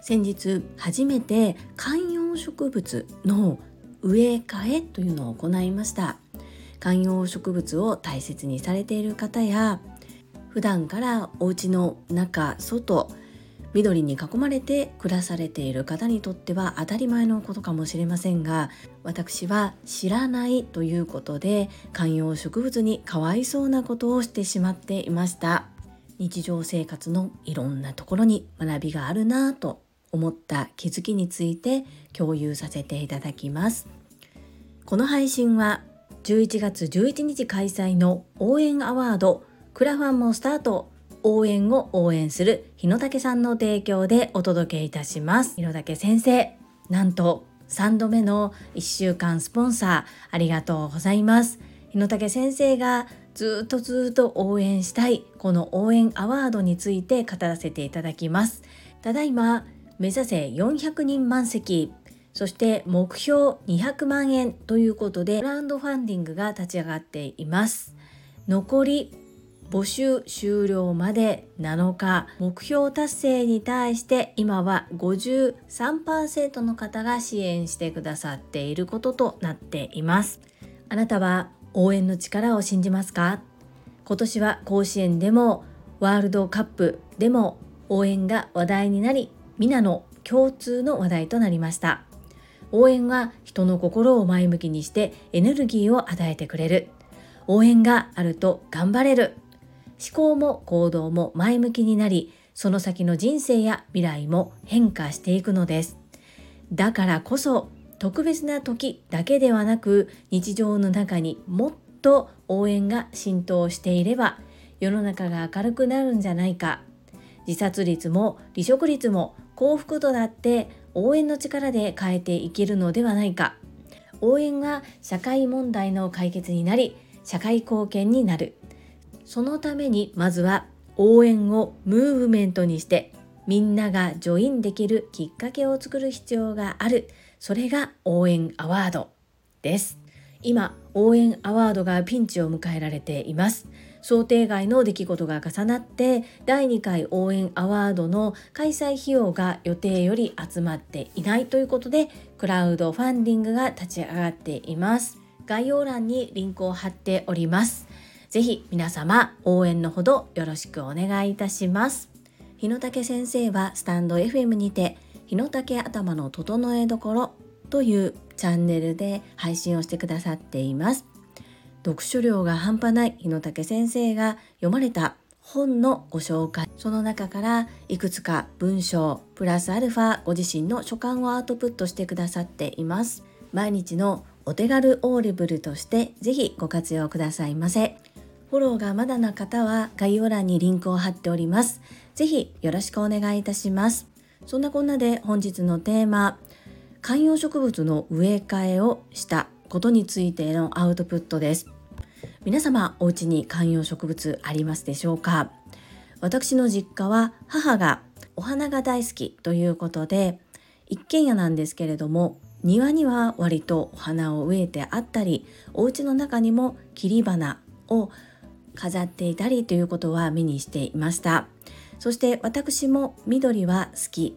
先日初めて観葉植物の植え替えというのを行いました。観葉植物を大切にされている方や普段からお家の中外緑に囲まれて暮らされている方にとっては当たり前のことかもしれませんが私は知らないということで観葉植物にかわいそうなことをしてしまっていました。日常生活のいろんなところに学びがあるなぁと思った気づきについて共有させていただきます。この配信は11月11日開催の応援アワードクラファンもスタート応援を応援する日野武さんの提供でお届けいたします。日野武先生なんと3度目の1週間スポンサーありがとうございます。日野武先生がずっとずっと応援したいこの応援アワードについて語らせていただきます。ただいま目指せ400人満席。そして目標200万円ということでクラウドファンディングが立ち上がっています。残り募集終了まで7日目標達成に対して今は53%の方が支援してくださっていることとなっています。あなたは応援の力を信じますか？今年は甲子園でもワールドカップでも応援が話題になり皆の共通の話題となりました。応援は人の心を前向きにしてエネルギーを与えてくれる。応援があると頑張れる。思考も行動も前向きになりその先の人生や未来も変化していくのです。だからこそ特別な時だけではなく日常の中にもっと応援が浸透していれば世の中が明るくなるんじゃないか。自殺率も離職率も幸福度だって応援の力で変えていけるのではないか。応援が社会問題の解決になり社会貢献になる。そのためにまずは応援をムーブメントにしてみんながジョインできるきっかけを作る必要がある。それが応援アワードです。今応援アワードがピンチを迎えられています。想定外の出来事が重なって第2回応援アワードの開催費用が予定より集まっていないということでクラウドファンディングが立ち上がっています。概要欄にリンクを貼っております。ぜひ皆様応援のほどよろしくお願いいたします。日野武先生はスタンド FM にて日野武頭の整えどころというチャンネルで配信をしてくださっています。読書量が半端ない日野武先生が読まれた本のご紹介その中からいくつか文章プラスアルファご自身の所感をアウトプットしてくださっています毎日のお手軽オーディブルとしてぜひご活用くださいませフォローがまだな方は概要欄にリンクを貼っております。ぜひよろしくお願いいたします。そんなこんなで本日のテーマ、観葉植物の植え替えをしたことについてのアウトプットです。皆様お家に観葉植物ありますでしょうか？私の実家は母がお花が大好きということで一軒家なんですけれども庭には割とお花を植えてあったりお家の中にも切り花を飾っていたりということは目にしていましたそして私も緑は好き。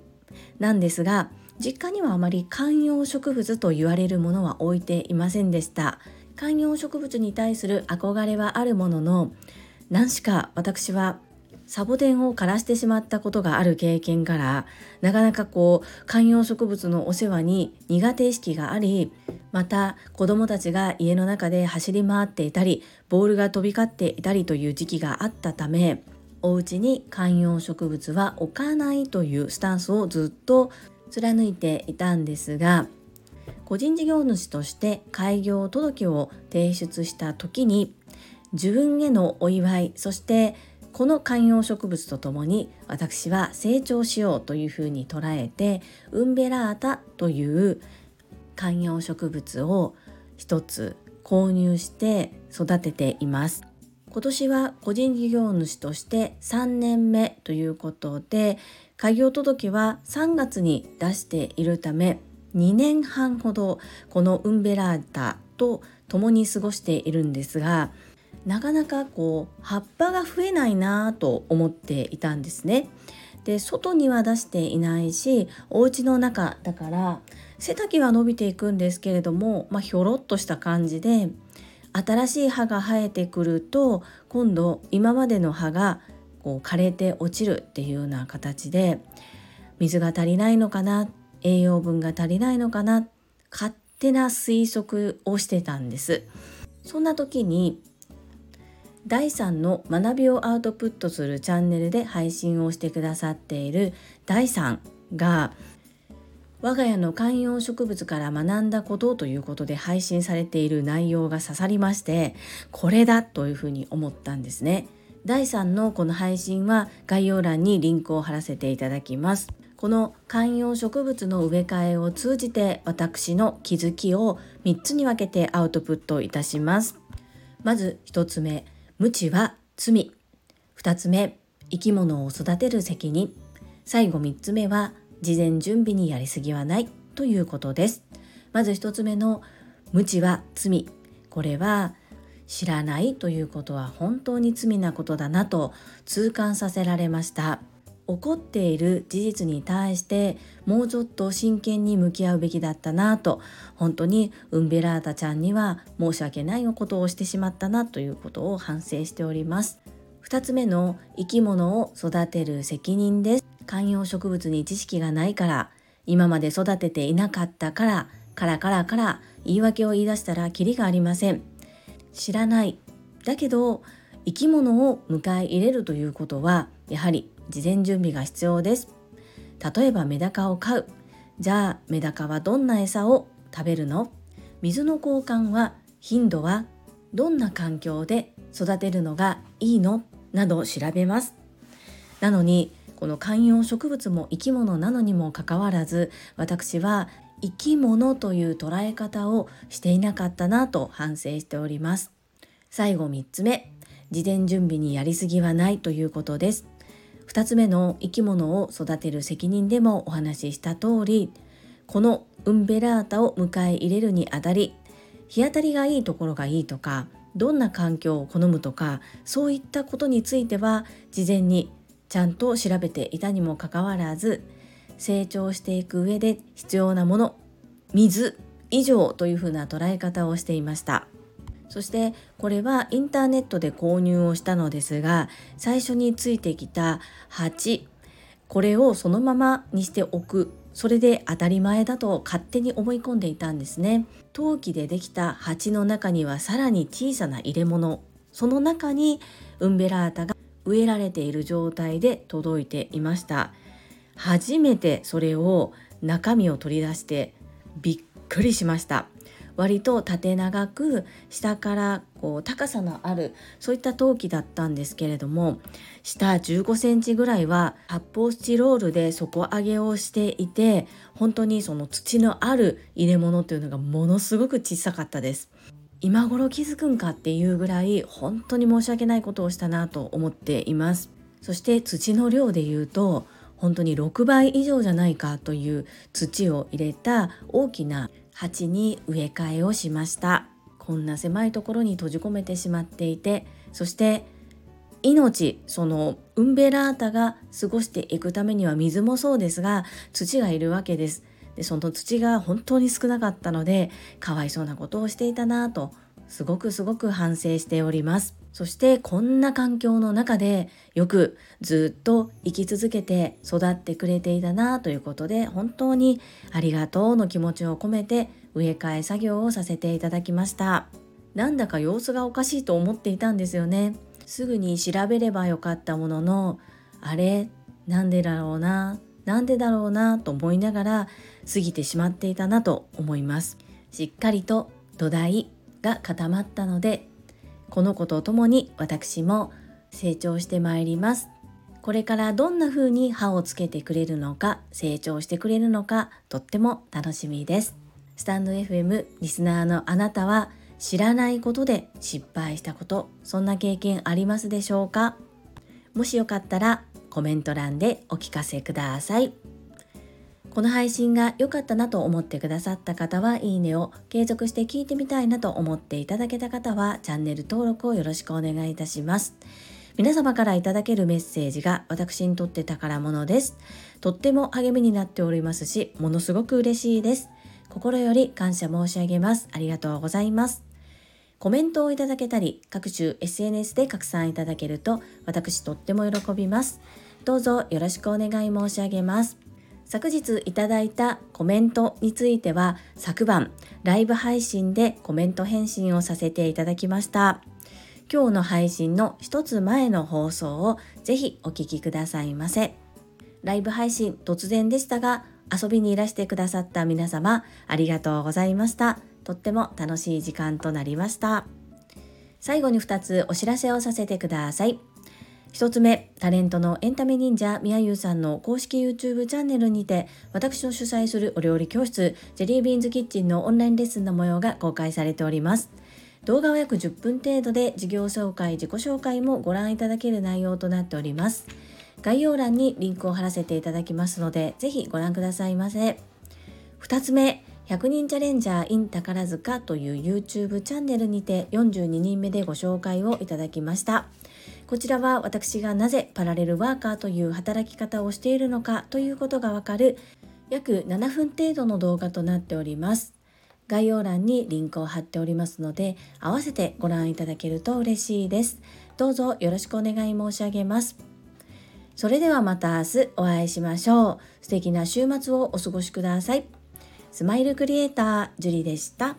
なんですが実家にはあまり観葉植物と言われるものは置いていませんでした。観葉植物に対する憧れはあるものの何しか私はサボテンを枯らしてしまったことがある経験からなかなかこう観葉植物のお世話に苦手意識がありまた子どもたちが家の中で走り回っていたりボールが飛び交っていたりという時期があったためお家に観葉植物は置かないというスタンスをずっと貫いていたんですが個人事業主として開業届を提出した時に自分へのお祝いそしてこの観葉植物とともに私は成長しようというふうに捉えてウンベラータという観葉植物を一つ購入して育てています。今年は個人事業主として3年目ということで開業届は3月に出しているため2年半ほどこのウンベラータと共に過ごしているんですがなかなかこう葉っぱが増えないなと思っていたんですね。で外には出していないしお家の中だから背丈は伸びていくんですけれども、まあ、ひょろっとした感じで新しい葉が生えてくると今度今までの葉がこう枯れて落ちるっていうような形で水が足りないのかな栄養分が足りないのかな勝手な推測をしてたんです。そんな時に第3の学びをアウトプットするチャンネルで配信をしてくださっている第3が我が家の観葉植物から学んだことということで配信されている内容が刺さりましてこれだというふうに思ったんですね。第3のこの配信は概要欄にリンクを貼らせていただきます。この観葉植物の植え替えを通じて私の気づきを3つに分けてアウトプットいたします。まず1つ目無知は罪。2つ目生き物を育てる責任。最後3つ目は事前準備にやりすぎはないということです。まず1つ目の無知は罪。これは知らないということは本当に罪なことだなと痛感させられました。起こっている事実に対してもうちょっと真剣に向き合うべきだったなと本当にウンベラータちゃんには申し訳ないことをしてしまったなということを反省しております。2つ目の生き物を育てる責任です。観葉植物に知識がないから今まで育てていなかったからからからから言い訳を言い出したらキリがありません。知らない。だけど生き物を迎え入れるということはやはり事前準備が必要です。例えばメダカを飼う。じゃあメダカはどんな餌を食べるの？水の交換は頻度はどんな環境で育てるのがいいの？など調べます。なのにこの観葉植物も生き物なのにもかかわらず私は生き物という捉え方をしていなかったなと反省しております。最後3つ目事前準備にやりすぎはないということです。2つ目の生き物を育てる責任でもお話しした通りこのウンベラータを迎え入れるにあたり日当たりがいいところがいいとかどんな環境を好むとかそういったことについては事前にちゃんと調べていたにもかかわらず成長していく上で必要なもの水以上というふうな捉え方をしていました。そしてこれはインターネットで購入をしたのですが最初についてきた鉢これをそのままにしておくそれで当たり前だと勝手に思い込んでいたんですね陶器でできた鉢の中にはさらに小さな入れ物その中にウンベラータが植えられている状態で届いていました初めてそれを中身を取り出してびっくりしました割と縦長く下からこう高さのあるそういった陶器だったんですけれども下15センチぐらいは発泡スチロールで底上げをしていて本当にその土のある入れ物というのがものすごく小さかったです。今頃気づくんかっていうぐらい本当に申し訳ないことをしたなと思っています。そして土の量で言うと本当に6倍以上じゃないかという土を入れた大きな鉢に植え替えをしましたこんな狭いところに閉じ込めてしまっていてそして命そのウンベラータが過ごしていくためには水もそうですが土がいるわけですでその土が本当に少なかったのでかわいそうなことをしていたなとすごくすごく反省しております。そしてこんな環境の中でよくずっと生き続けて育ってくれていたなということで本当にありがとうの気持ちを込めて植え替え作業をさせていただきました。なんだか様子がおかしいと思っていたんですよね。すぐに調べればよかったもののあれ？なんでだろうな？なんでだろうな？と思いながら過ぎてしまっていたなと思います。しっかりと土台が固まったのでこの子と共に私も成長してまいります。これからどんな風に歯をつけてくれるのか成長してくれるのかとっても楽しみです。スタンド FM リスナーのあなたは知らないことで失敗したことそんな経験ありますでしょうか？もしよかったらコメント欄でお聞かせください。この配信が良かったなと思ってくださった方はいいねを、継続して聞いてみたいなと思っていただけた方はチャンネル登録をよろしくお願いいたします。皆様からいただけるメッセージが私にとって宝物です。とっても励みになっておりますし、ものすごく嬉しいです。心より感謝申し上げます。ありがとうございます。コメントをいただけたり、各種 SNS で拡散いただけると、私とっても喜びます。どうぞよろしくお願い申し上げます。昨日いただいたコメントについては昨晩ライブ配信でコメント返信をさせていただきました。今日の配信の一つ前の放送をぜひお聞きくださいませ。ライブ配信突然でしたが遊びにいらしてくださった皆様ありがとうございました。とっても楽しい時間となりました。最後に2つお知らせをさせてください。一つ目、タレントのエンタメ忍者みやゆうさんの公式 YouTube チャンネルにて、私の主催するお料理教室、ジェリービーンズキッチンのオンラインレッスンの模様が公開されております。動画は約10分程度で事業紹介、自己紹介もご覧いただける内容となっております。概要欄にリンクを貼らせていただきますので、ぜひご覧くださいませ。2つ目、100人チャレンジャー in 宝塚という YouTube チャンネルにて42人目でご紹介をいただきました。こちらは私がなぜパラレルワーカーという働き方をしているのかということがわかる約7分程度の動画となっております。概要欄にリンクを貼っておりますので、合わせてご覧いただけると嬉しいです。どうぞよろしくお願い申し上げます。それではまた明日お会いしましょう。素敵な週末をお過ごしください。スマイルクリエイター、ジュリでした。